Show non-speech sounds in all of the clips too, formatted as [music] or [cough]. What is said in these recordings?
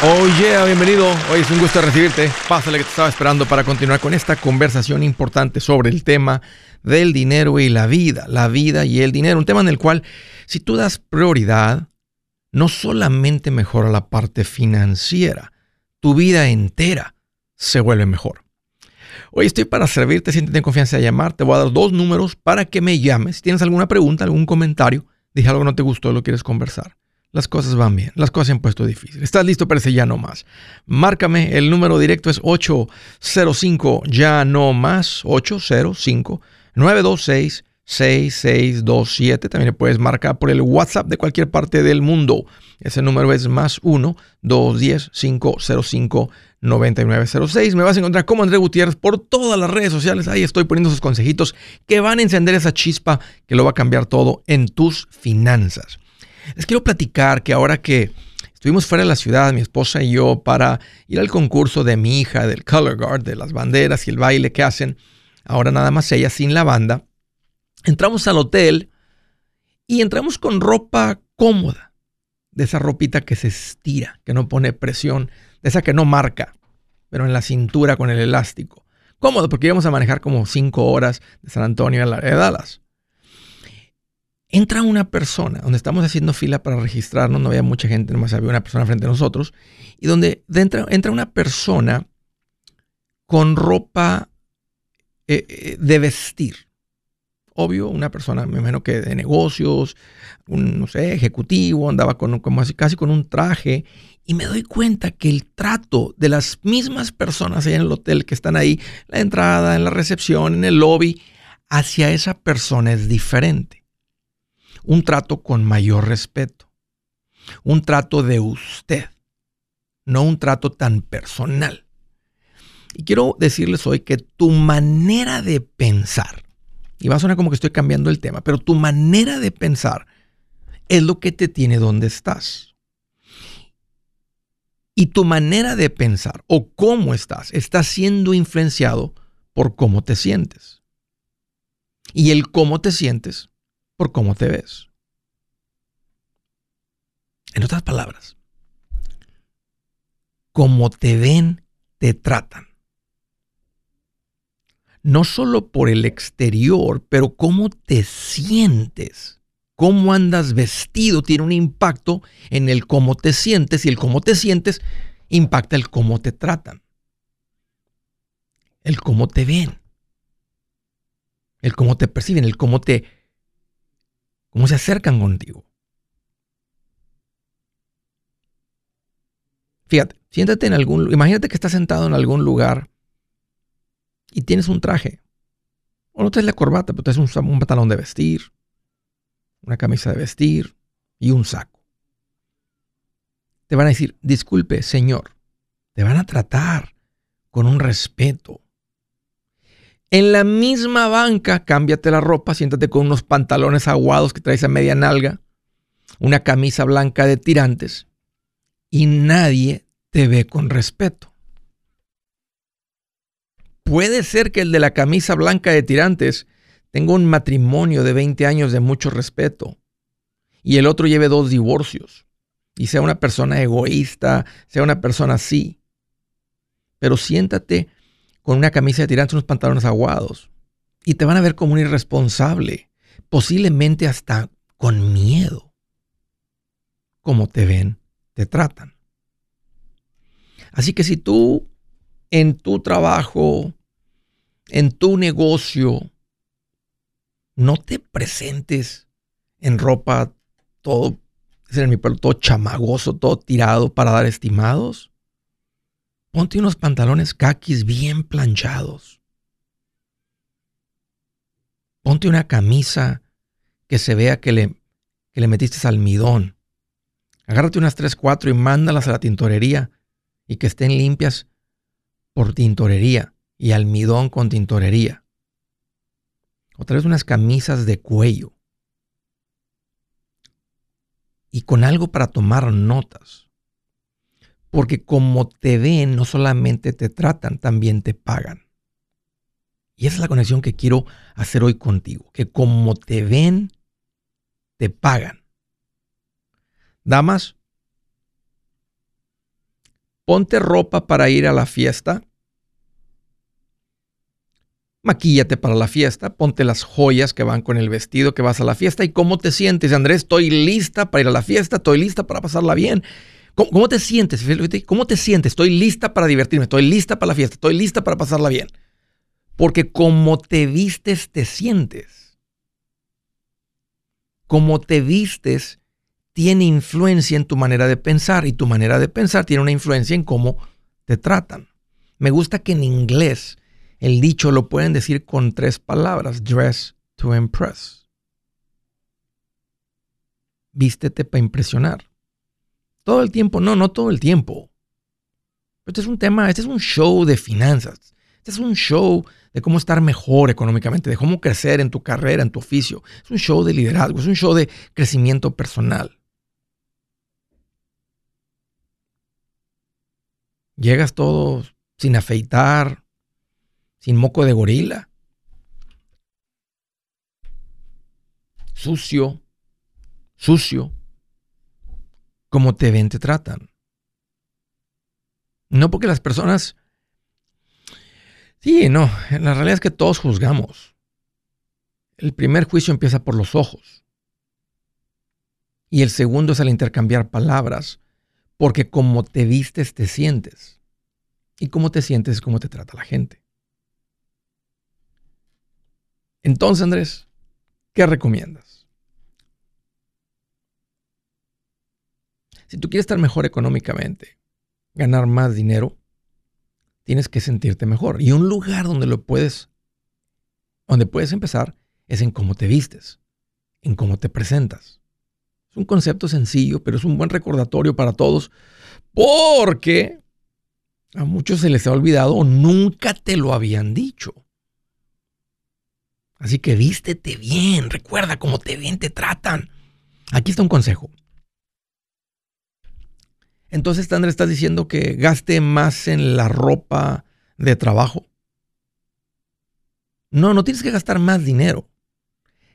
Oye, bienvenido. Hoy es un gusto recibirte. Pásale que te estaba esperando para continuar con esta conversación importante sobre el tema del dinero y la vida. La vida y el dinero. Un tema en el cual, si tú das prioridad, no solamente mejora la parte financiera, tu vida entera se vuelve mejor. Hoy estoy para servirte, siéntete en confianza de llamar. Te voy a dar dos números para que me llames. Si tienes alguna pregunta, algún comentario, dije algo que no te gustó, lo quieres conversar las cosas van bien, las cosas se han puesto difíciles. ¿Estás listo para ese ya no más? Márcame, el número directo es 805 ya no más, 805 926 6627. También le puedes marcar por el WhatsApp de cualquier parte del mundo. Ese número es más 1 210 505 9906. Me vas a encontrar como André Gutiérrez por todas las redes sociales. Ahí estoy poniendo esos consejitos que van a encender esa chispa que lo va a cambiar todo en tus finanzas. Les quiero platicar que ahora que estuvimos fuera de la ciudad, mi esposa y yo, para ir al concurso de mi hija, del Color Guard, de las banderas y el baile que hacen, ahora nada más ella sin la banda, entramos al hotel y entramos con ropa cómoda, de esa ropita que se estira, que no pone presión, de esa que no marca, pero en la cintura con el elástico. Cómodo, porque íbamos a manejar como cinco horas de San Antonio a la de Dallas entra una persona, donde estamos haciendo fila para registrarnos, no había mucha gente, nomás había una persona frente a nosotros, y donde entra, entra una persona con ropa eh, eh, de vestir. Obvio, una persona, me imagino que de negocios, un, no sé, ejecutivo, andaba con, como así, casi con un traje, y me doy cuenta que el trato de las mismas personas ahí en el hotel que están ahí, la entrada, en la recepción, en el lobby, hacia esa persona es diferente un trato con mayor respeto, un trato de usted, no un trato tan personal. Y quiero decirles hoy que tu manera de pensar, y va a sonar como que estoy cambiando el tema, pero tu manera de pensar es lo que te tiene donde estás. Y tu manera de pensar o cómo estás está siendo influenciado por cómo te sientes. Y el cómo te sientes por cómo te ves. En otras palabras, como te ven, te tratan. No solo por el exterior, pero cómo te sientes, cómo andas vestido, tiene un impacto en el cómo te sientes y el cómo te sientes impacta el cómo te tratan, el cómo te ven, el cómo te perciben, el cómo te cómo se acercan contigo. Fíjate, siéntate en algún imagínate que estás sentado en algún lugar y tienes un traje. O no traes la corbata, pero traes un, un pantalón de vestir, una camisa de vestir y un saco. Te van a decir, disculpe, señor. Te van a tratar con un respeto. En la misma banca, cámbiate la ropa, siéntate con unos pantalones aguados que traes a media nalga, una camisa blanca de tirantes y nadie te ve con respeto. Puede ser que el de la camisa blanca de tirantes tenga un matrimonio de 20 años de mucho respeto y el otro lleve dos divorcios y sea una persona egoísta, sea una persona así. Pero siéntate con una camisa de tirantes, unos pantalones aguados. Y te van a ver como un irresponsable, posiblemente hasta con miedo. Como te ven, te tratan. Así que si tú en tu trabajo, en tu negocio, no te presentes en ropa todo, en mi todo chamagoso, todo tirado para dar estimados, Ponte unos pantalones caquis bien planchados. Ponte una camisa que se vea que le, que le metiste almidón. Agárrate unas 3, 4 y mándalas a la tintorería y que estén limpias por tintorería y almidón con tintorería. Otra vez unas camisas de cuello. Y con algo para tomar notas. Porque como te ven, no solamente te tratan, también te pagan. Y esa es la conexión que quiero hacer hoy contigo. Que como te ven, te pagan. Damas, ponte ropa para ir a la fiesta. Maquíllate para la fiesta, ponte las joyas que van con el vestido que vas a la fiesta y cómo te sientes. Andrés, estoy lista para ir a la fiesta, estoy lista para pasarla bien. ¿Cómo, te sientes? ¿Cómo te sientes? Estoy lista para divertirme, estoy lista para la fiesta, estoy lista para pasarla bien. Porque como te vistes, te sientes. Como te vistes, tiene influencia en tu manera de pensar y tu manera de pensar tiene una influencia en cómo te tratan. Me gusta que en inglés el dicho lo pueden decir con tres palabras, dress to impress. Vístete para impresionar. Todo el tiempo, no, no todo el tiempo. Este es un tema, este es un show de finanzas. Este es un show de cómo estar mejor económicamente, de cómo crecer en tu carrera, en tu oficio. Es un show de liderazgo, es un show de crecimiento personal. Llegas todo sin afeitar, sin moco de gorila. Sucio, sucio. Como te ven, te tratan. No porque las personas... Sí, no, la realidad es que todos juzgamos. El primer juicio empieza por los ojos. Y el segundo es al intercambiar palabras porque como te vistes, te sientes. Y cómo te sientes es cómo te trata la gente. Entonces, Andrés, ¿qué recomiendas? Si tú quieres estar mejor económicamente, ganar más dinero, tienes que sentirte mejor. Y un lugar donde lo puedes, donde puedes empezar, es en cómo te vistes, en cómo te presentas. Es un concepto sencillo, pero es un buen recordatorio para todos porque a muchos se les ha olvidado o nunca te lo habían dicho. Así que vístete bien, recuerda cómo te ven, te tratan. Aquí está un consejo. Entonces, Andrés, estás diciendo que gaste más en la ropa de trabajo. No, no tienes que gastar más dinero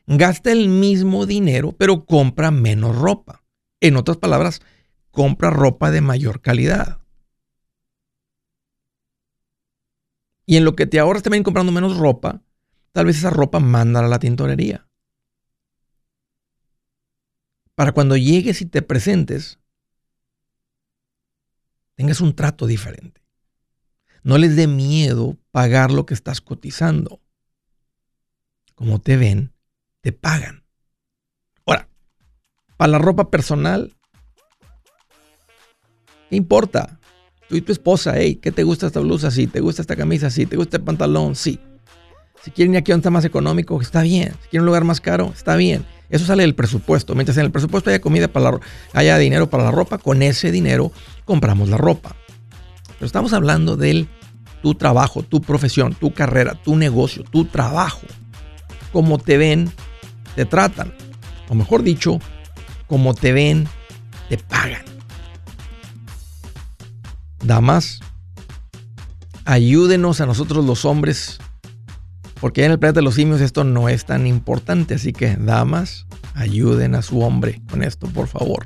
gasta el mismo dinero, pero compra menos ropa. En otras palabras, compra ropa de mayor calidad. Y en lo que te ahorras también comprando menos ropa, tal vez esa ropa mándala a la tintorería. Para cuando llegues y te presentes, tengas un trato diferente. No les dé miedo pagar lo que estás cotizando. Como te ven, te pagan. Ahora, para la ropa personal, ¿qué importa? Tú y tu esposa, hey, ¿qué te gusta esta blusa? Sí, ¿te gusta esta camisa? Sí, ¿te gusta el pantalón? Sí. Si quieren ir aquí donde está más económico, está bien. Si quieren un lugar más caro, está bien. Eso sale del presupuesto. Mientras en el presupuesto haya comida para la, haya dinero para la ropa, con ese dinero compramos la ropa. Pero estamos hablando del tu trabajo, tu profesión, tu carrera, tu negocio, tu trabajo. Como te ven te tratan. O mejor dicho, como te ven, te pagan. Damas, ayúdenos a nosotros los hombres, porque en el planeta de los simios esto no es tan importante. Así que, damas, ayuden a su hombre con esto, por favor.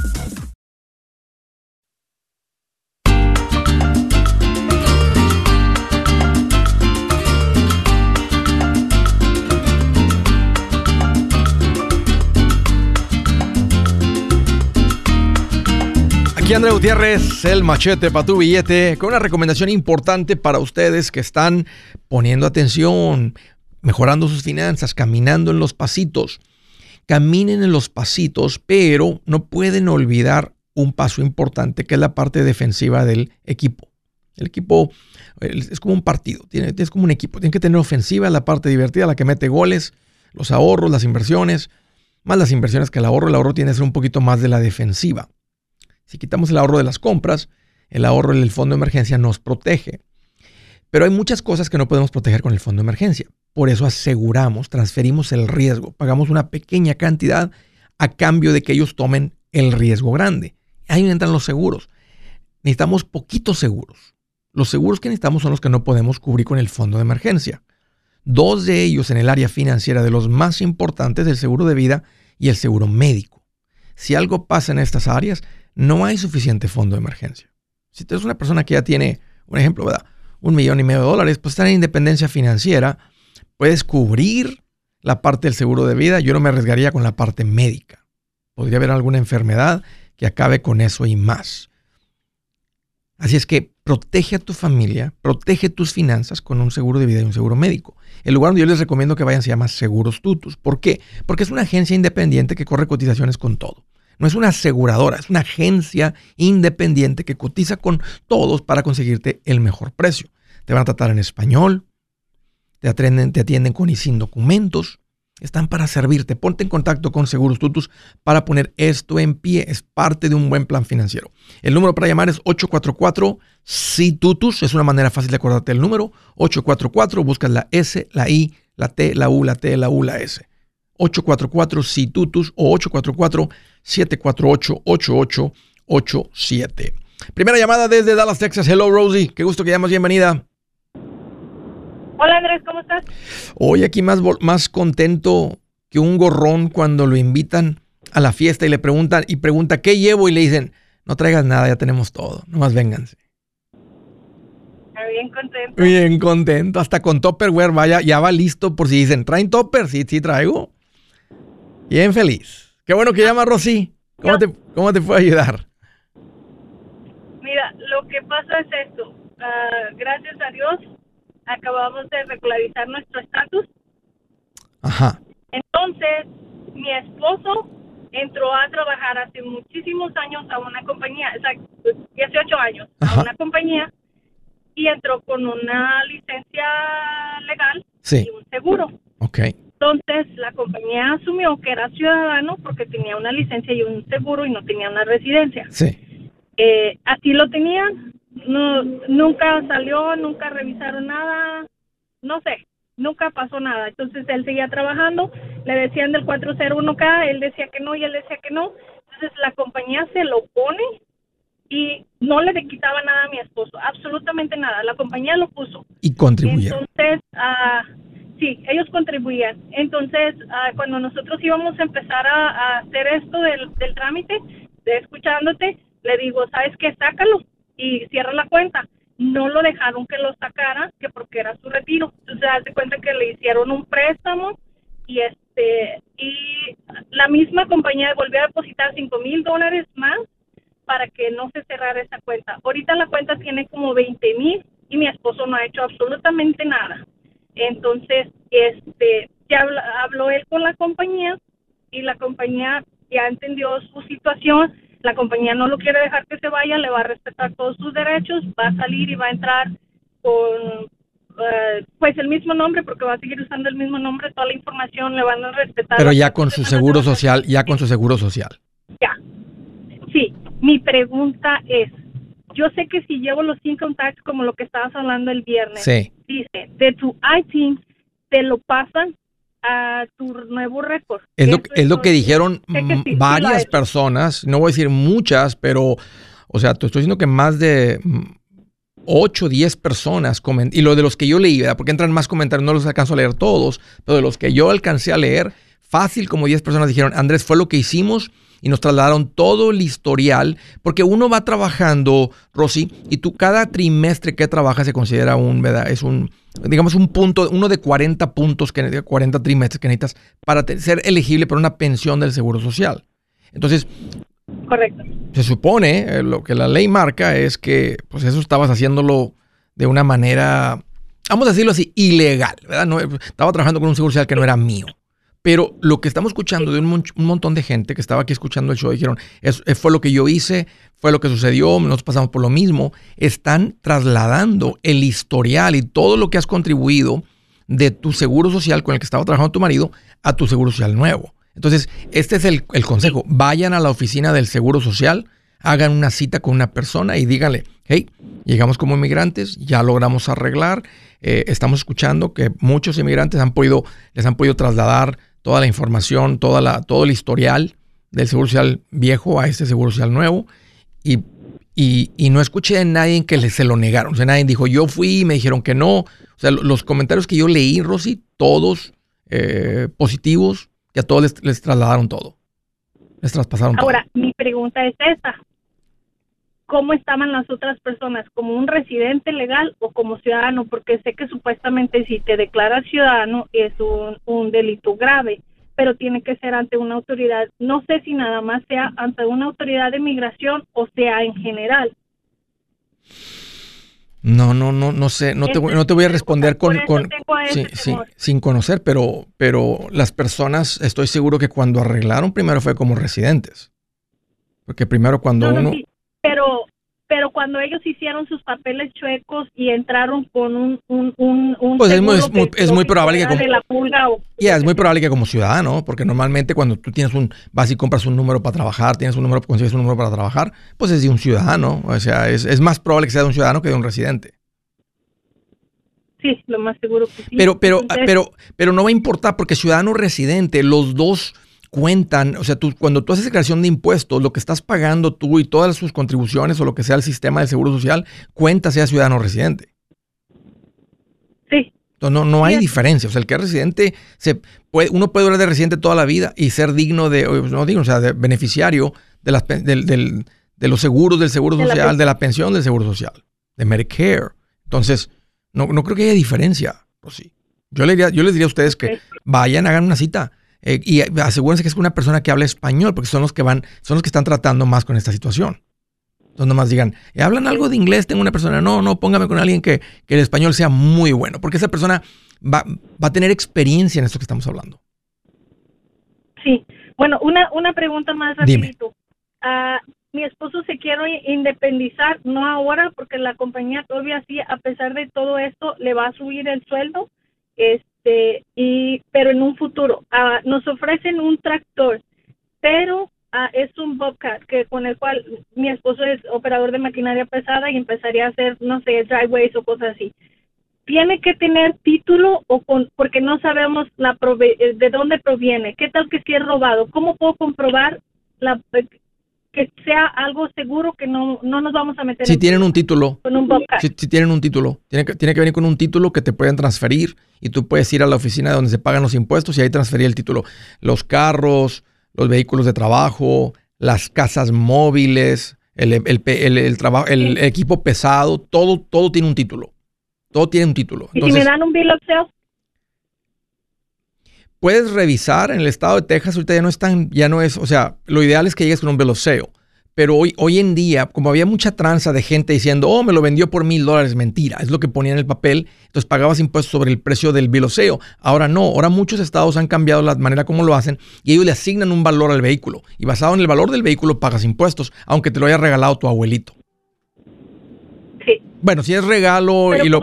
Aquí Gutiérrez, el machete para tu billete, con una recomendación importante para ustedes que están poniendo atención, mejorando sus finanzas, caminando en los pasitos. Caminen en los pasitos, pero no pueden olvidar un paso importante que es la parte defensiva del equipo. El equipo es como un partido, es como un equipo. Tiene que tener ofensiva, la parte divertida, la que mete goles, los ahorros, las inversiones, más las inversiones que el ahorro. El ahorro tiene que ser un poquito más de la defensiva. Si quitamos el ahorro de las compras, el ahorro del fondo de emergencia nos protege. Pero hay muchas cosas que no podemos proteger con el fondo de emergencia. Por eso aseguramos, transferimos el riesgo, pagamos una pequeña cantidad a cambio de que ellos tomen el riesgo grande. Ahí entran los seguros. Necesitamos poquitos seguros. Los seguros que necesitamos son los que no podemos cubrir con el fondo de emergencia. Dos de ellos en el área financiera de los más importantes, el seguro de vida y el seguro médico. Si algo pasa en estas áreas, no hay suficiente fondo de emergencia. Si tú eres una persona que ya tiene, un ejemplo, un millón y medio de dólares, pues está en independencia financiera, puedes cubrir la parte del seguro de vida. Yo no me arriesgaría con la parte médica. Podría haber alguna enfermedad que acabe con eso y más. Así es que protege a tu familia, protege tus finanzas con un seguro de vida y un seguro médico. El lugar donde yo les recomiendo que vayan se llama Seguros Tutus. ¿Por qué? Porque es una agencia independiente que corre cotizaciones con todo. No es una aseguradora, es una agencia independiente que cotiza con todos para conseguirte el mejor precio. Te van a tratar en español, te atienden, con y sin documentos, están para servirte. Ponte en contacto con Seguros Tutus para poner esto en pie. Es parte de un buen plan financiero. El número para llamar es 844 si Tutus. Es una manera fácil de acordarte el número. 844, buscas la S, la I, la T, la U, la T, la U, la S. 844 si Tutus o 844 748-8887. Primera llamada desde Dallas, Texas. Hello, Rosie. Qué gusto que llamas. Bienvenida. Hola, Andrés. ¿Cómo estás? Hoy aquí más, más contento que un gorrón cuando lo invitan a la fiesta y le preguntan, y pregunta, ¿qué llevo? Y le dicen, no traigas nada, ya tenemos todo. Nomás vénganse. Bien contento. Bien contento. Hasta con Topperware, vaya, ya va listo por si dicen, ¿traen Topper? Sí, sí traigo. Bien feliz. Qué bueno que llama Rosy. ¿Cómo, te, ¿Cómo te puedo ayudar? Mira, lo que pasa es esto. Uh, gracias a Dios acabamos de regularizar nuestro estatus. Ajá. Entonces, mi esposo entró a trabajar hace muchísimos años a una compañía, o sea, 18 años, a una compañía y entró con una licencia legal sí. y un seguro. Ok. Entonces la compañía asumió que era ciudadano porque tenía una licencia y un seguro y no tenía una residencia. Sí. Eh, así lo tenían, no, nunca salió, nunca revisaron nada, no sé, nunca pasó nada. Entonces él seguía trabajando, le decían del 401k, él decía que no y él decía que no. Entonces la compañía se lo pone y no le quitaba nada a mi esposo, absolutamente nada. La compañía lo puso. Y contribuía. Entonces, ah, Sí, ellos contribuían. Entonces, ah, cuando nosotros íbamos a empezar a, hacer esto del, trámite, de escuchándote, le digo, ¿sabes qué? Sácalo y cierra la cuenta. No lo dejaron que lo sacara, que porque era su retiro. Entonces, hace cuenta que le hicieron un préstamo y este y la misma compañía volvió a depositar cinco mil dólares más para que no se cerrara esa cuenta. Ahorita la cuenta tiene como 20 mil y mi esposo no ha hecho absolutamente nada. Entonces, este, ya habló él con la compañía y la compañía ya entendió su situación. La compañía no lo quiere dejar que se vaya, le va a respetar todos sus derechos, va a salir y va a entrar con eh, pues el mismo nombre porque va a seguir usando el mismo nombre, toda la información le van a respetar. Pero ya con su seguro social, ya con su seguro social. Ya. Sí, mi pregunta es, yo sé que si llevo los cinco contactos como lo que estabas hablando el viernes, dice, de tu iTunes te lo pasan a tu nuevo récord. Es lo, es lo que dijeron varias personas, no voy a decir muchas, pero, o sea, te estoy diciendo que más de 8, 10 personas y lo de los que yo leí, ¿verdad? porque entran más comentarios, no los alcanzo a leer todos, pero de los que yo alcancé a leer, fácil como 10 personas dijeron, Andrés, fue lo que hicimos y nos trasladaron todo el historial, porque uno va trabajando, Rosy, y tú cada trimestre que trabajas se considera un, ¿verdad? Es un, digamos, un punto, uno de 40 puntos, que 40 trimestres que necesitas para ser elegible para una pensión del Seguro Social. Entonces, Correcto. Se supone, eh, lo que la ley marca es que, pues eso estabas haciéndolo de una manera, vamos a decirlo así, ilegal, ¿verdad? No, estaba trabajando con un seguro social que no era mío. Pero lo que estamos escuchando de un, montón de gente que estaba aquí escuchando el show, dijeron, es, eh, fue lo que yo hice, fue lo que sucedió, nos pasamos por lo mismo, están trasladando el historial y todo lo que has contribuido de tu seguro social con el que estaba trabajando tu marido a tu seguro social nuevo. Entonces, este es el, consejo. Vayan a la oficina del Seguro Social, hagan una cita con una persona y díganle, hey, llegamos como inmigrantes, ya logramos arreglar, eh, estamos escuchando que muchos inmigrantes han podido, les han podido trasladar toda la información, toda la, todo el historial del Seguro Social viejo a este Seguro Social nuevo y, y, no escuché de nadie que se lo negaron. O sea, nadie dijo, yo fui y me dijeron que no. O sea, los comentarios que yo leí, Rosy, todos eh, positivos, y a todos les, trasladaron todo. Les traspasaron todo. Ahora, mi pregunta es esta. ¿Cómo estaban las otras personas? ¿Como un residente legal o como ciudadano? Porque sé que supuestamente si te declaras ciudadano es un, un delito grave, pero tiene que ser ante una autoridad. No sé si nada más sea ante una autoridad de migración o sea en general. No, no, no, no sé, no te, no te voy a responder con, con sí, sí, sin conocer, pero, pero las personas, estoy seguro que cuando arreglaron primero fue como residentes. Porque primero cuando uno... pero pero cuando ellos hicieron sus papeles chuecos y entraron con un, un, un, pues es muy, es muy, probable que como ya es muy probable que como ciudadano porque normalmente cuando tú tienes un vas y compras un número para trabajar tienes un número consigues un número para trabajar pues es de un ciudadano o sea es, es más probable que sea de un ciudadano que de un residente. Sí lo más seguro que sí. Pero pero pero pero no va a importar porque ciudadano residente los dos cuentan, o sea, tú, cuando tú haces declaración de impuestos, lo que estás pagando tú y todas sus contribuciones o lo que sea el sistema del Seguro Social, cuenta sea ciudadano residente. Sí. Entonces, no, no hay diferencia. O sea, el que es residente, se puede, uno puede durar de residente toda la vida y ser digno de, no digno, o sea, de beneficiario de, las, de los seguros del Seguro Social, de la pensión del Seguro Social, de Medicare. Entonces, no, no creo que haya diferencia. Pues sí. Yo, le diría, yo les diría a ustedes que vayan, hagan una cita eh, y asegúrense que es una persona que habla español, porque son los que van, son los que están tratando más con esta situación. Entonces nomás digan, eh, ¿hablan algo de inglés? Tengo una persona. No, no, póngame con alguien que, el español sea muy bueno, porque esa persona va, va a tener experiencia en esto que estamos hablando. Sí. Bueno, una, una pregunta más rapidito. Ah, mi esposo se quiere independizar, no ahora, porque la compañía todavía sí, a pesar de todo esto, le va a subir el sueldo. Es, este, y, pero en un futuro. Ah, nos ofrecen un tractor, pero ah, es un Bobcat que con el cual mi esposo es operador de maquinaria pesada y empezaría a hacer, no sé, driveways o cosas así. Tiene que tener título o con, porque no sabemos la de dónde proviene. ¿Qué tal que si es robado? ¿Cómo puedo comprobar la, que sea algo seguro que no, no nos vamos a meter si tienen un título. con un si, si, tienen un título. Tiene que, tiene que venir con un título que te pueden transferir y tú puedes ir a la oficina donde se pagan los impuestos y ahí transferir el título. Los carros los vehículos de trabajo las casas móviles el, el, el, trabajo el equipo pesado todo todo tiene un título. Todo tiene un título. Y si me dan un bill of sale puedes revisar en el estado de Texas, ahorita ya no están, ya no es, o sea, lo ideal es que llegues con un veloceo, Pero hoy, hoy en día, como había mucha tranza de gente diciendo, oh, me lo vendió por mil dólares, mentira, es lo que ponía en el papel, entonces pagabas impuestos sobre el precio del biloseo. Ahora no, ahora muchos estados han cambiado la manera como lo hacen y ellos le asignan un valor al vehículo. Y basado en el valor del vehículo pagas impuestos, aunque te lo haya regalado tu abuelito. Sí. Bueno, si es regalo y lo,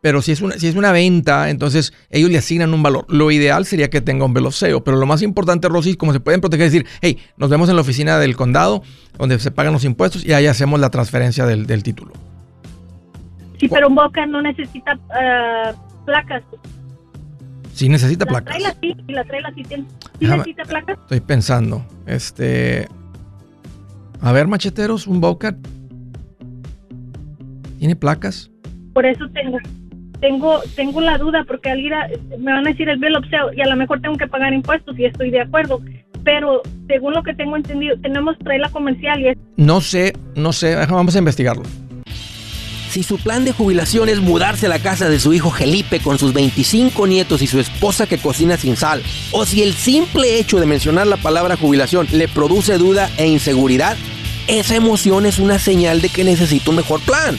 pero si es, una, si es una venta, entonces ellos le asignan un valor. Lo ideal sería que tenga un veloceo, pero lo más importante, Rosy, como se pueden proteger, es decir, hey, nos vemos en la oficina del condado, donde se pagan los impuestos, y ahí hacemos la transferencia del, título. Sí, pero un Boca no necesita uh, placas. Sí, necesita placas. Traila, sí, la traila sí, tiene, ¿sí necesita placas. Estoy pensando, este... A ver, macheteros, un Boca. ¿Tiene placas? Por eso tengo tengo tengo la duda porque al ir a, me van a decir el bill of sale y a lo mejor tengo que pagar impuestos y estoy de acuerdo pero según lo que tengo entendido tenemos la comercial y es no sé no sé vamos a investigarlo si su plan de jubilación es mudarse a la casa de su hijo Felipe con sus 25 nietos y su esposa que cocina sin sal, o si el simple hecho de mencionar la palabra jubilación le produce duda e inseguridad, esa emoción es una señal de que necesita un mejor plan.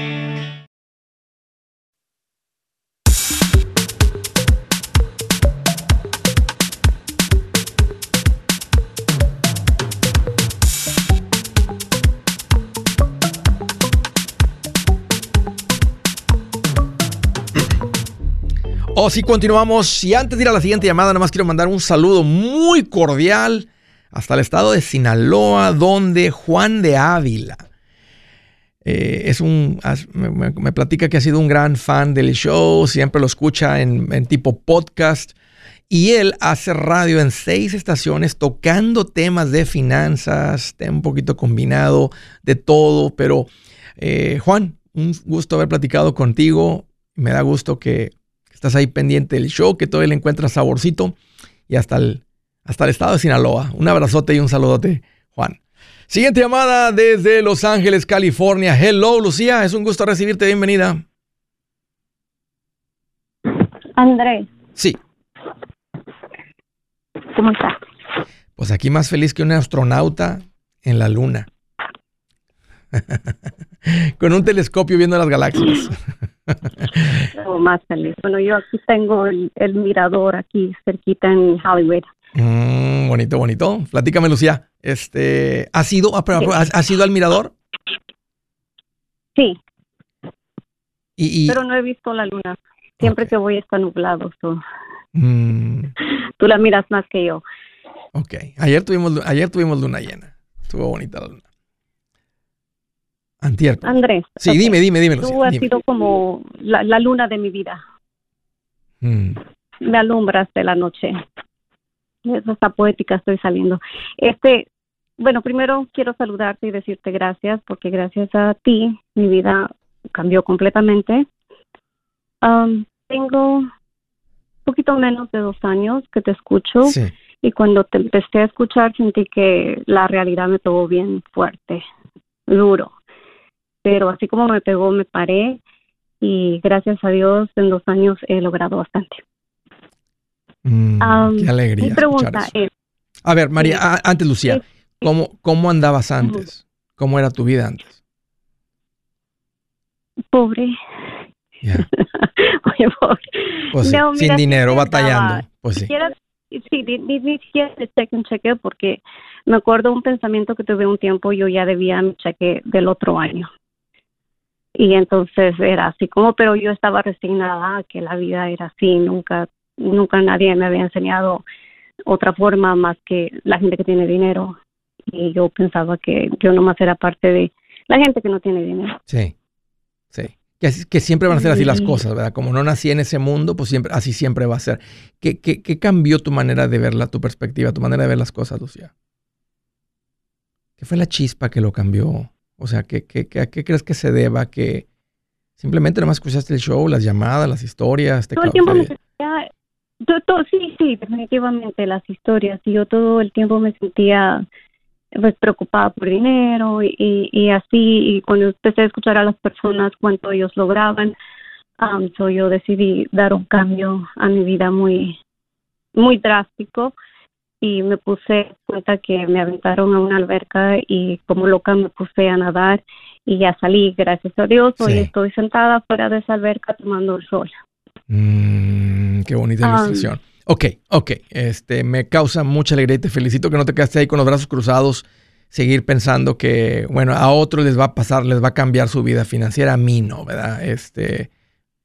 Oh, si continuamos, y antes de ir a la siguiente llamada, nada más quiero mandar un saludo muy cordial hasta el estado de Sinaloa, donde Juan de Ávila eh, es un, me, platica que ha sido un gran fan del show, siempre lo escucha en, en tipo podcast. Y él hace radio en seis estaciones tocando temas de finanzas, un poquito combinado de todo. Pero eh, Juan, un gusto haber platicado contigo. Me da gusto que estás ahí pendiente del show, que todavía le encuentras saborcito y hasta el, hasta el estado de Sinaloa. Un abrazote y un saludote, Juan. Siguiente llamada desde Los Ángeles, California. Hello, Lucía, es un gusto recibirte. Bienvenida. Andrés. Sí. ¿Cómo estás? Pues aquí más feliz que un astronauta en la luna. [laughs] Con un telescopio viendo las galaxias. [laughs] más feliz. Bueno, yo aquí tengo el, mirador aquí cerquita en Hollywood. Mm, bonito, bonito. Platícame, Lucía. Este, ¿has ido, ah, ¿has, ido al mirador? Sí. Y, Pero no he visto la luna. Siempre que voy está nublado. Mm. Tú la miras más que yo. Ok. Ayer tuvimos, ayer tuvimos luna llena. Estuvo bonita la luna. Antier. Andrés. Sí, dime, dime, dime. Tú has sido como la, luna de mi vida. Mm. Me alumbras de la noche. Es hasta poética estoy saliendo. Este, bueno, primero quiero saludarte y decirte gracias porque gracias a ti mi vida cambió completamente. tengo un poquito menos de dos años que te escucho y cuando te empecé a escuchar sentí que la realidad me pegó bien fuerte, duro pero así como me pegó, me paré y gracias a Dios en dos años he logrado bastante. Mm, qué alegría. Mi pregunta es, a ver, María, antes Lucía, ¿cómo, ¿cómo andabas antes? ¿Cómo era tu vida antes? Pobre. [laughs] Oye, pobre. Pues sin dinero, batallando. Pues sí. Sí, ni, siquiera el cheque un cheque porque me acuerdo un pensamiento que tuve un tiempo, yo ya debía mi cheque del otro año y entonces era así como, pero yo estaba resignada a que la vida era así, nunca, nunca nadie me había enseñado otra forma más que la gente que tiene dinero y yo pensaba que yo nomás era parte de la gente que no tiene dinero. Sí. Sí. Que, que siempre van a ser así las cosas, ¿verdad? Como no nací en ese mundo, pues siempre, así siempre va a ser. ¿Qué, qué, qué cambió tu manera de verla, tu perspectiva, tu manera de ver las cosas, Lucía? ¿Qué fue la chispa que lo cambió? O sea, ¿qué, qué, qué, a qué crees que se deba que simplemente nomás escuchaste el show, las llamadas, las historias? Te todo el tiempo me sentía, todo, sí, sí, definitivamente las historias. Yo todo el tiempo me sentía pues preocupada por dinero y, y, así y cuando empecé a escuchar a las personas cuánto ellos lograban um, so yo decidí dar un cambio a mi vida muy muy drástico y me puse cuenta que me aventaron a una alberca y como loca me puse a nadar y ya salí, gracias a Dios. Hoy estoy sentada fuera de esa alberca tomando el sol. Mm, qué bonita ah. ilustración. ok, ok. Este, me causa mucha alegría y te felicito que no te quedaste ahí con los brazos cruzados, seguir pensando que, bueno, a otros les va a pasar, les va a cambiar su vida financiera, a mí no, ¿verdad? Este,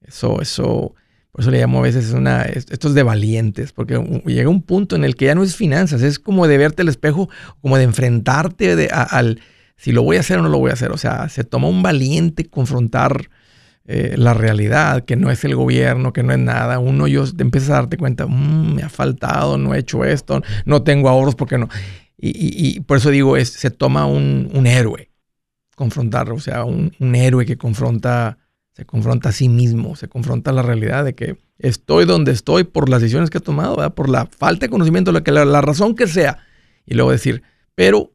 eso, eso por eso le llamo a veces una, esto es de valientes, porque llega un punto en el que ya no es finanzas, es como de verte al espejo, como de enfrentarte al si lo voy a hacer o no lo voy a hacer. O sea, se toma un valiente confrontar eh, la realidad, que no es el gobierno, que no es nada. Uno yo empieza a darte cuenta, mm, me ha faltado, no he hecho esto, no tengo ahorros porque no. Y, por eso digo, es, se toma un, héroe confrontar, o sea, un héroe que confronta se confronta a sí mismo, se confronta a la realidad de que estoy donde estoy por las decisiones que he tomado, por la falta de conocimiento, la, la, razón que sea. Y luego decir, pero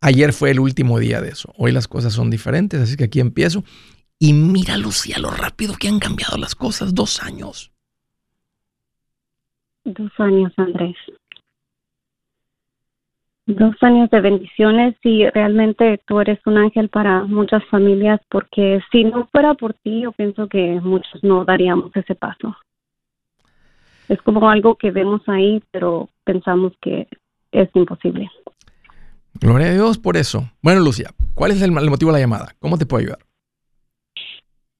ayer fue el último día de eso, hoy las cosas son diferentes, así que aquí empiezo. Y mira, Lucía, lo rápido que han cambiado las cosas, dos años. Dos años, Andrés dos años de bendiciones y realmente tú eres un ángel para muchas familias porque si no fuera por ti yo pienso que muchos no daríamos ese paso. Es como algo que vemos ahí pero pensamos que es imposible. Gloria a Dios por eso. Bueno, Lucia, ¿cuál es el, motivo de la llamada? ¿Cómo te puedo ayudar?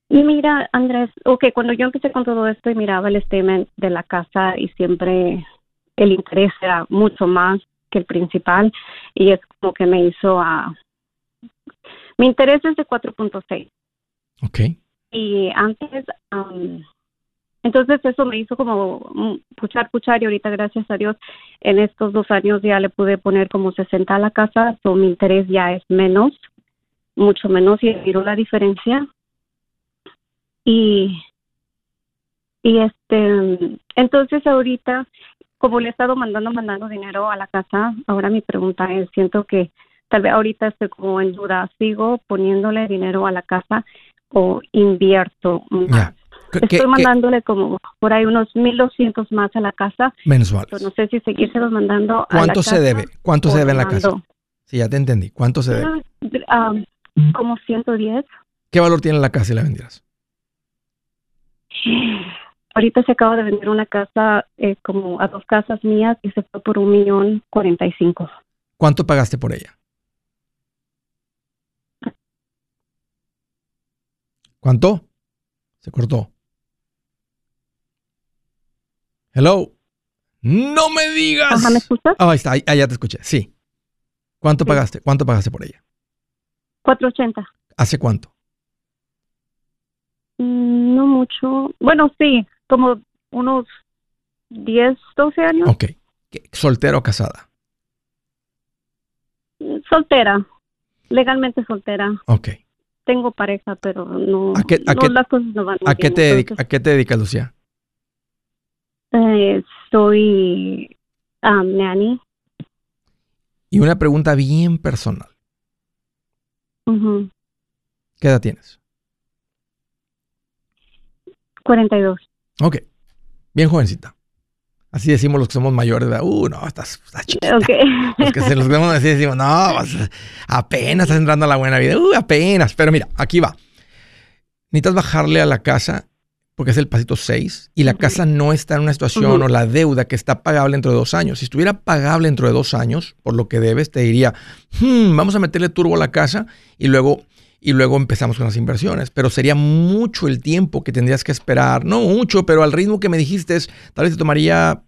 Mira, Andrés, ok, cuando yo empecé con todo esto y miraba el statement de la casa y siempre el interés era mucho más que el principal y es como que me hizo a... Mi interés es de 4.6. Ok. Y antes, entonces eso me hizo como puchar, puchar y ahorita gracias a Dios en estos dos años ya le pude poner como 60 a la casa, so mi interés ya es menos, mucho menos y miró la diferencia. Y y este entonces ahorita como le he estado mandando, mandando dinero a la casa, ahora mi pregunta es, siento que tal vez ahorita estoy como en duda, ¿sigo poniéndole dinero a la casa o invierto más? Estoy mandándole como por ahí unos 1.200 más a la casa. Mensuales. no sé si seguírselos mandando ¿Cuánto a la casa. se debe? ¿Cuánto se debe en la casa? Sí, ya te entendí. ¿Cuánto se debe? Ah, como 110. ¿Qué valor tiene la casa si la vendieras? [sighs] Ahorita se acaba de vender una casa eh, como a dos casas mías y se fue por un millón cuarenta y cinco. ¿Cuánto pagaste por ella? ¿Cuánto? Se cortó. Hello. No me digas. Ajá, ¿me escuchas? Ah, ahí está, ahí, ya te escuché. Sí. ¿Cuánto pagaste? ¿Cuánto pagaste por ella? 480. ¿Hace cuánto? Mm, no mucho. Bueno, sí, como unos 10, 12 años. Ok. ¿Soltera o casada? Soltera, legalmente soltera. Ok. Tengo pareja, pero no, ¿A qué, no las cosas no van ¿a qué, te ¿A qué te dedicas, Lucía? Eh, soy um, nanny. Y una pregunta bien personal. ¿Qué edad tienes? 42. Ok, bien jovencita. Así decimos los que somos mayores, ¿verdad? Uh, no, estás, chiquita. Los que se los vemos así decimos, no, apenas estás entrando a la buena vida. Uh, apenas. Pero mira, aquí va. Necesitas bajarle a la casa porque es el pasito 6 y la casa no está en una situación o la deuda que está pagable dentro de dos años. Si estuviera pagable dentro de dos años, por lo que debes, te diría, hmm, vamos a meterle turbo a la casa y luego y luego empezamos con las inversiones. Pero sería mucho el tiempo que tendrías que esperar. No mucho, pero al ritmo que me dijiste, tal vez te tomaría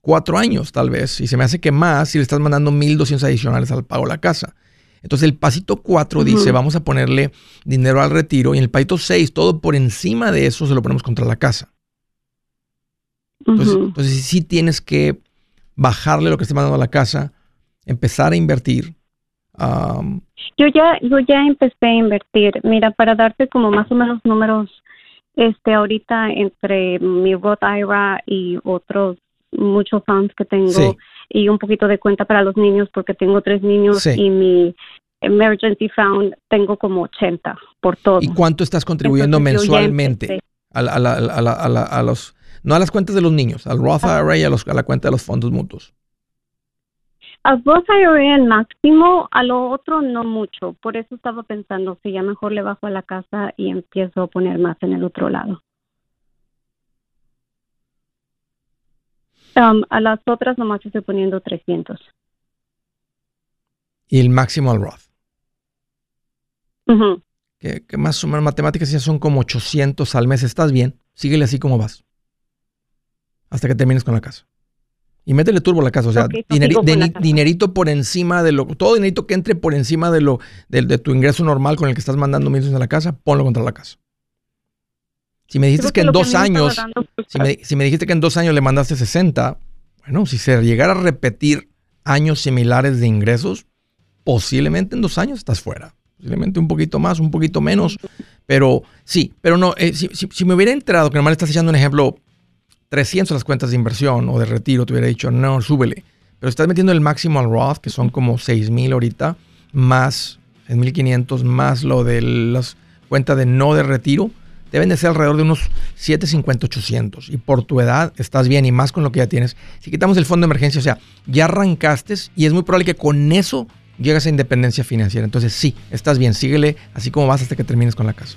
cuatro años, tal vez. Y se me hace que más si le estás mandando 1.200 adicionales al pago de la casa. Entonces el pasito 4 dice, vamos a ponerle dinero al retiro y en el pasito 6, todo por encima de eso se lo ponemos contra la casa. Entonces, entonces sí tienes que bajarle lo que esté mandando a la casa, empezar a invertir. Yo ya, yo ya empecé a invertir. Mira, para darte como más o menos números, este, ahorita entre mi Roth IRA y otros muchos funds que tengo y un poquito de cuenta para los niños porque tengo tres niños y mi emergency fund tengo como 80 por todo. ¿Y cuánto estás contribuyendo mensualmente a, a, los no a las cuentas de los niños, al Roth ah. IRA y a, los, a la cuenta de los fondos mutuos? Roth IRA el máximo, a lo otro no mucho. Por eso estaba pensando si ya mejor le bajo a la casa y empiezo a poner más en el otro lado. Um, a las otras nomás estoy poniendo 300. ¿Y el máximo al Roth? que, más o menos matemáticas ya son como 800 al mes. ¿Estás bien? Síguele así como vas. Hasta que termines con la casa. Y métele turbo a la casa. O sea, dinerito por encima de lo. Todo dinerito que entre por encima de lo de, tu ingreso normal con el que estás mandando millones a la casa, ponlo contra la casa. Si me dijiste que en dos años, si me, dijiste que en dos años le mandaste 60, bueno, si se llegara a repetir años similares de ingresos, posiblemente en dos años estás fuera. Posiblemente un poquito más, un poquito menos. Pero sí, pero no, eh, si, me hubiera enterado que normal estás echando un ejemplo 300 las cuentas de inversión o de retiro, te hubiera dicho, no, súbele. Pero estás metiendo el máximo al Roth, que son como 6 mil ahorita, más 6.500, más lo de las cuentas de no de retiro deben de ser alrededor de unos 750, 800. Y por tu edad estás bien y más con lo que ya tienes. Si quitamos el fondo de emergencia, o sea, ya arrancaste y es muy probable que con eso llegas a independencia financiera. Entonces sí, estás bien, síguele así como vas hasta que termines con la casa.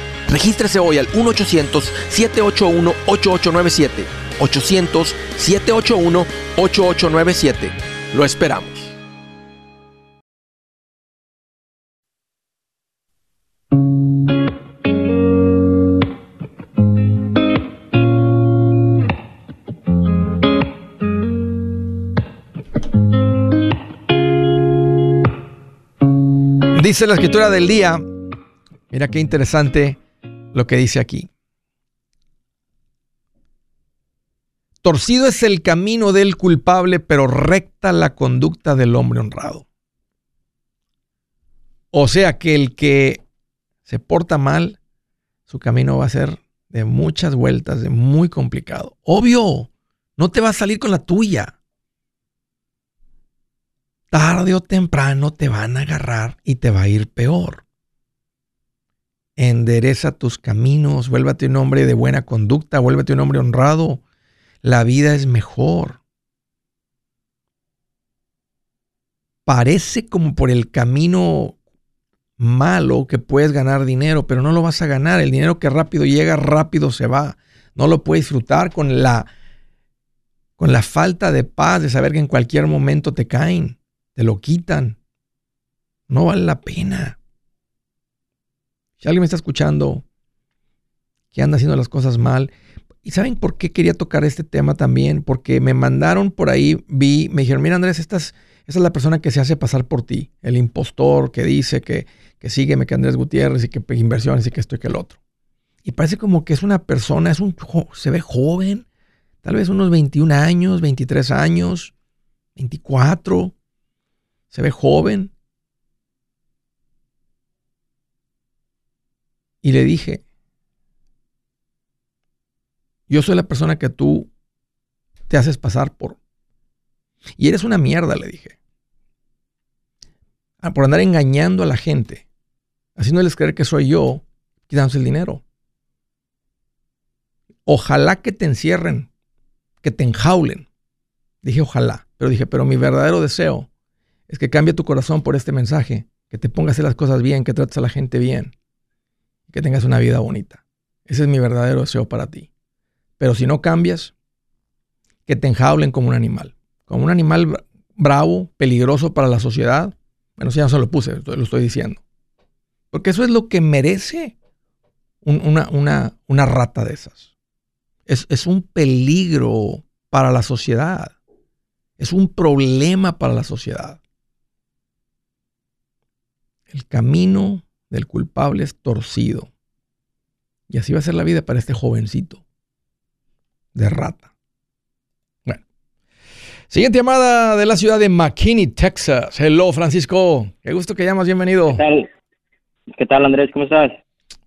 Regístrese hoy al 1-800-781-8897. 800-781-8897. Lo esperamos. Dice la escritura del día, mira qué interesante lo que dice aquí. Torcido es el camino del culpable, pero recta la conducta del hombre honrado. O sea que el que se porta mal, su camino va a ser de muchas vueltas, de muy complicado. Obvio, no te va a salir con la tuya tarde o temprano te van a agarrar y te va a ir peor. Endereza tus caminos, vuélvate un hombre de buena conducta, vuélvete un hombre honrado. La vida es mejor. Parece como por el camino malo que puedes ganar dinero, pero no lo vas a ganar. El dinero que rápido llega, rápido se va. No lo puedes disfrutar con la, con la falta de paz de saber que en cualquier momento te caen te lo quitan. No vale la pena. Si alguien me está escuchando que anda haciendo las cosas mal, ¿y saben por qué quería tocar este tema también? Porque me mandaron por ahí, vi, me dijeron, mira Andrés, esta es, la persona que se hace pasar por ti, el impostor que dice que, que sígueme, que Andrés Gutiérrez y que inversiones y que esto y que el otro. Y parece como que es una persona, es un, se ve joven, tal vez unos 21 años, 23 años, 24 se ve joven. Y le dije, yo soy la persona que tú te haces pasar por Y eres una mierda, le dije. Ah, por andar engañando a la gente, haciéndoles creer que soy yo, quitándose el dinero. Ojalá que te encierren, que te enjaulen. Dije ojalá, pero dije, pero mi verdadero deseo es que cambie tu corazón por este mensaje, que te pongas hacer las cosas bien, que trates a la gente bien, que tengas una vida bonita. Ese es mi verdadero deseo para ti. Pero si no cambias, que te enjaulen como un animal, como un animal bravo, peligroso para la sociedad. Bueno, si ya no se lo puse, lo estoy diciendo. Porque eso es lo que merece una, una, rata de esas. Es, es un peligro para la sociedad. Es un problema para la sociedad. El camino del culpable es torcido. Y así va a ser la vida para este jovencito de rata. Bueno. Siguiente llamada de la ciudad de McKinney, Texas. Hello, Francisco. Qué gusto que llamas. Bienvenido. ¿Qué tal? ¿Qué tal, Andrés? ¿Cómo estás?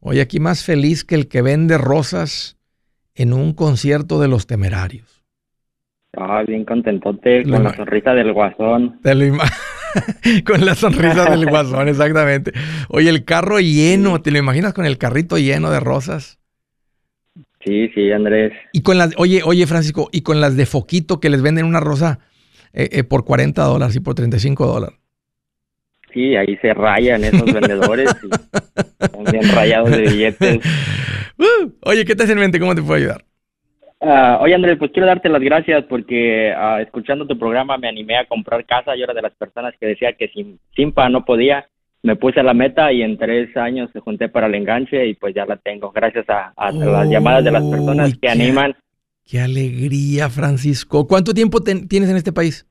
Hoy aquí más feliz que el que vende rosas en un concierto de los temerarios. Ah, bien contentote [laughs] con la sonrisa del guasón. Te lo con la sonrisa del guasón, exactamente. Oye, el carro lleno, ¿te lo imaginas con el carrito lleno de rosas? Sí, sí, Andrés. Y con las, oye, oye, Francisco, y con las de foquito que les venden una rosa eh, eh, por 40 dólares y por 35 dólares. Sí, ahí se rayan esos vendedores y [laughs] bien rayados de billetes. [laughs] Uh, oye, ¿qué te hace en mente? ¿Cómo te puedo ayudar? Uh, oye, Andrés, pues quiero darte las gracias porque uh, escuchando tu programa me animé a comprar casa. Yo era de las personas que decía que sin Simpa no podía. Me puse a la meta y en tres años se junté para el enganche y pues ya la tengo. Gracias a, las llamadas de las personas que animan. Qué alegría, Francisco. ¿Cuánto tiempo tienes en este país?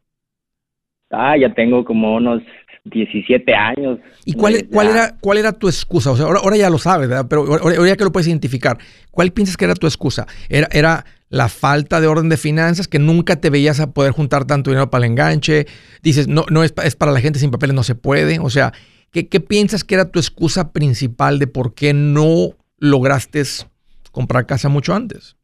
Ah, ya tengo como unos 17 años. ¿Y cuál, cuál, era, cuál era tu excusa? O sea, ahora, ya lo sabes, ¿verdad? Pero ahora, ya que lo puedes identificar, ¿cuál piensas que era tu excusa? ¿Era, ¿Era la falta de orden de finanzas, que nunca te veías a poder juntar tanto dinero para el enganche? Dices, no, no es, es para la gente sin papeles, no se puede. O sea, ¿qué, ¿qué piensas que era tu excusa principal de por qué no lograste comprar casa mucho antes?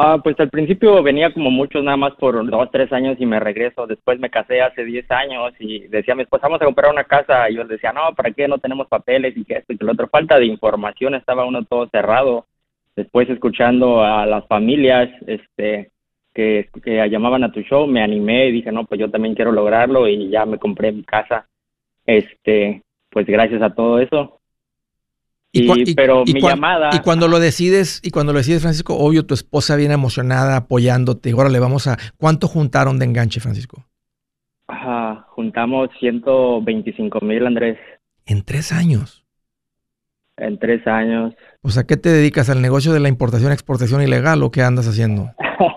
Ah, pues al principio venía como muchos, nada más por dos, tres años y me regreso. Después me casé hace diez años y decía mi esposa, vamos a comprar una casa. Y yo decía, no, ¿para qué? No tenemos papeles y que esto y que lo otro. Falta de información, estaba uno todo cerrado. Después escuchando a las familias, este, que, que llamaban a tu show, me animé y dije, no, pues yo también quiero lograrlo y ya me compré mi casa. Este, pues gracias a todo eso y, pero mi llamada. Y cuando lo decides, y cuando lo decides, Francisco, obvio, tu esposa viene emocionada, apoyándote. Ahora le vamos a. ¿Cuánto juntaron de enganche, Francisco? Ajá, juntamos 125 mil, Andrés. ¿En tres años? En tres años. O sea, ¿qué te dedicas al negocio de la importación, exportación ilegal o qué andas haciendo?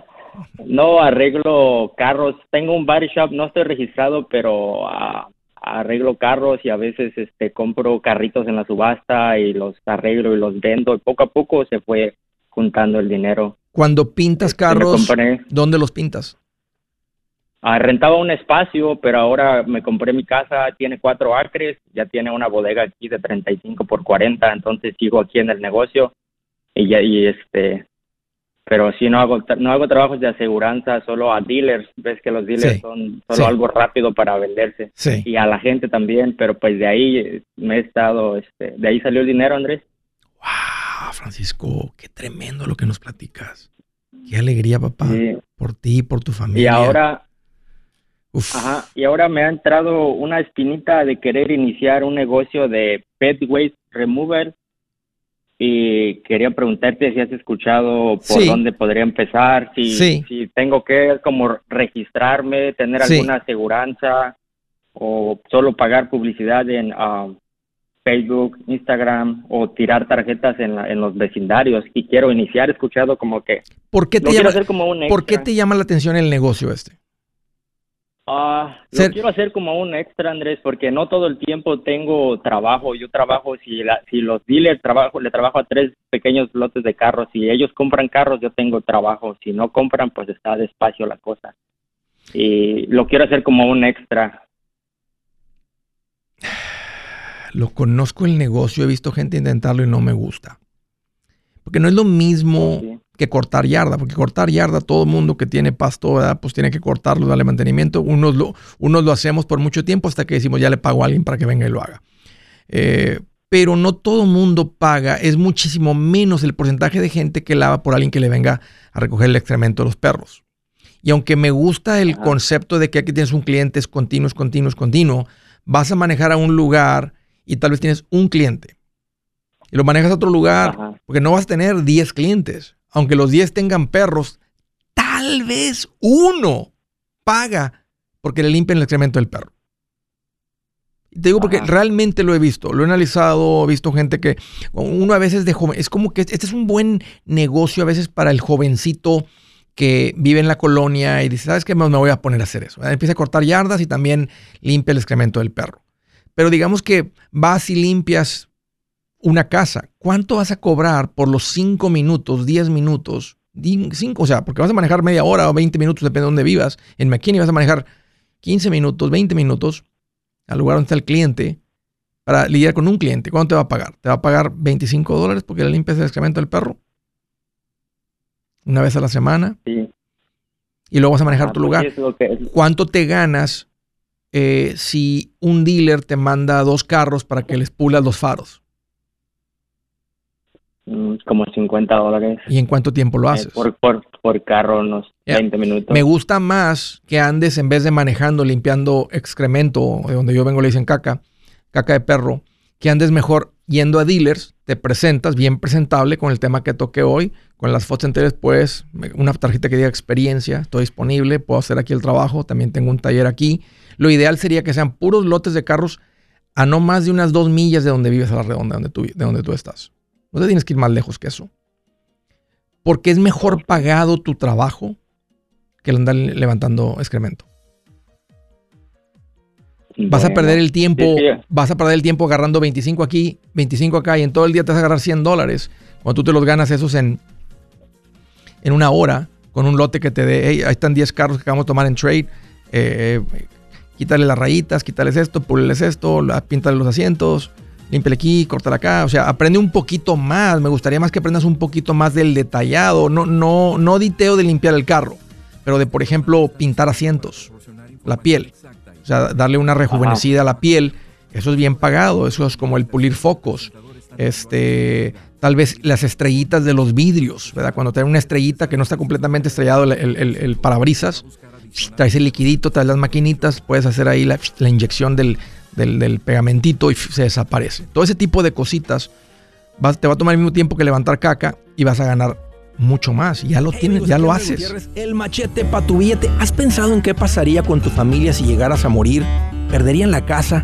[laughs] no, arreglo carros. Tengo un body shop, no estoy registrado, pero uh, arreglo carros y a veces este compro carritos en la subasta y los arreglo y los vendo y poco a poco se fue juntando el dinero. Cuando pintas este, carros, ¿dónde los pintas? Ah, rentaba un espacio, pero ahora me compré mi casa, tiene cuatro acres, ya tiene una bodega aquí de 35 por 40, entonces sigo aquí en el negocio y, ya, y este pero si no hago no hago trabajos de aseguranza solo a dealers. Ves que los dealers son solo algo rápido para venderse. Y a la gente también pero pues de ahí me he estado este de ahí salió el dinero Andrés. Wow Francisco qué tremendo lo que nos platicas. Qué alegría papá por ti por tu familia. y ahora Ajá, y ahora me ha entrado una espinita de querer iniciar un negocio de pet waste remover y quería preguntarte si has escuchado por dónde podría empezar, si, si tengo que como registrarme, tener alguna aseguranza o solo pagar publicidad en ah, Facebook, Instagram o tirar tarjetas en, en, los vecindarios. Y quiero iniciar, escuchado como que... ¿Por qué te, llama, ¿por qué te llama la atención el negocio este? Ah, lo quiero hacer como un extra, Andrés, porque no todo el tiempo tengo trabajo. Yo trabajo, si, la, si los dealers trabajo, le trabajo a tres pequeños lotes de carros. Si ellos compran carros, yo tengo trabajo. Si no compran, pues está despacio la cosa. Y lo quiero hacer como un extra. [sighs] Lo conozco el negocio, he visto gente intentarlo y no me gusta. Porque no es lo mismo que cortar yarda, porque cortar yarda, todo el mundo que tiene pasto, pues tiene que cortarlo, darle mantenimiento. Unos lo, unos lo hacemos por mucho tiempo hasta que decimos ya le pago a alguien para que venga y lo haga. Eh, pero no todo mundo paga, es muchísimo menos el porcentaje de gente que lava por alguien que le venga a recoger el excremento de los perros. Y aunque me gusta el concepto de que aquí tienes un cliente es continuo, es continuo, es continuo, vas a manejar a un lugar y tal vez tienes un cliente. Y lo manejas a otro lugar porque no vas a tener 10 clientes. Aunque los 10 tengan perros, tal vez uno paga porque le limpien el excremento del perro. Te digo porque realmente lo he visto, lo he analizado, he visto gente que uno a veces de joven, es como que este es un buen negocio a veces para el jovencito que vive en la colonia y dice, ¿sabes qué? Me voy a poner a hacer eso. Empieza a cortar yardas y también limpia el excremento del perro. Pero digamos que vas y limpias una casa. ¿Cuánto vas a cobrar por los 5 minutos, 10 minutos? 5, o sea, porque vas a manejar media hora o 20 minutos, depende de dónde vivas. En McKinney vas a manejar 15 minutos, 20 minutos al lugar donde está el cliente para lidiar con un cliente. ¿Cuánto te va a pagar? ¿Te va a pagar 25 dólares porque le limpias el excremento del perro? una vez a la semana. Sí. Y luego vas a manejar ah, tu lugar. ¿Cuánto te ganas eh, si un dealer te manda dos carros para que les pulas los faros? Mm, como 50 dólares. ¿Y en cuánto tiempo lo eh, haces? por, por, carro, unos 20 minutos. Me gusta más que andes en vez de manejando, limpiando excremento, de donde yo vengo le dicen caca, caca de perro, que andes mejor yendo a dealers, te presentas bien presentable con el tema que toqué hoy, con las fotos anteriores, pues una tarjeta que diga experiencia, estoy disponible, puedo hacer aquí el trabajo, también tengo un taller aquí. Lo ideal sería que sean puros lotes de carros a no más de unas dos millas de donde vives a la redonda, donde tú, de donde tú estás. No te tienes que ir más lejos que eso. Porque es mejor pagado tu trabajo que el andar levantando excremento. Vas a perder el tiempo, vas a perder el tiempo agarrando 25 aquí, 25 acá y en todo el día te vas a agarrar 100 dólares. Cuando tú te los ganas esos en, en una hora con un lote que te dé, ahí están 10 carros que acabamos de tomar en trade, eh, quítale las rayitas, quítales esto, puleles esto, píntale los asientos, límpiale aquí, córtale acá, o sea, aprende un poquito más, me gustaría más que aprendas un poquito más del detallado, no, no, no diteo de limpiar el carro, pero de, por ejemplo, pintar asientos, la piel, o sea, darle una rejuvenecida a la piel, eso es bien pagado, eso es como el pulir focos, este, tal vez las estrellitas de los vidrios, ¿verdad? Cuando trae una estrellita que no está completamente estrellado el, parabrisas, traes el liquidito, traes las maquinitas, puedes hacer ahí la, inyección del, pegamentito y se desaparece. Todo ese tipo de cositas te va a tomar el mismo tiempo que levantar caca y vas a ganar mucho más. Ya lo tienes, ya lo haces. El machete para tu billete. ¿Has pensado en qué pasaría con tu familia si llegaras a morir? ¿Perderían la casa?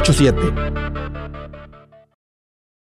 887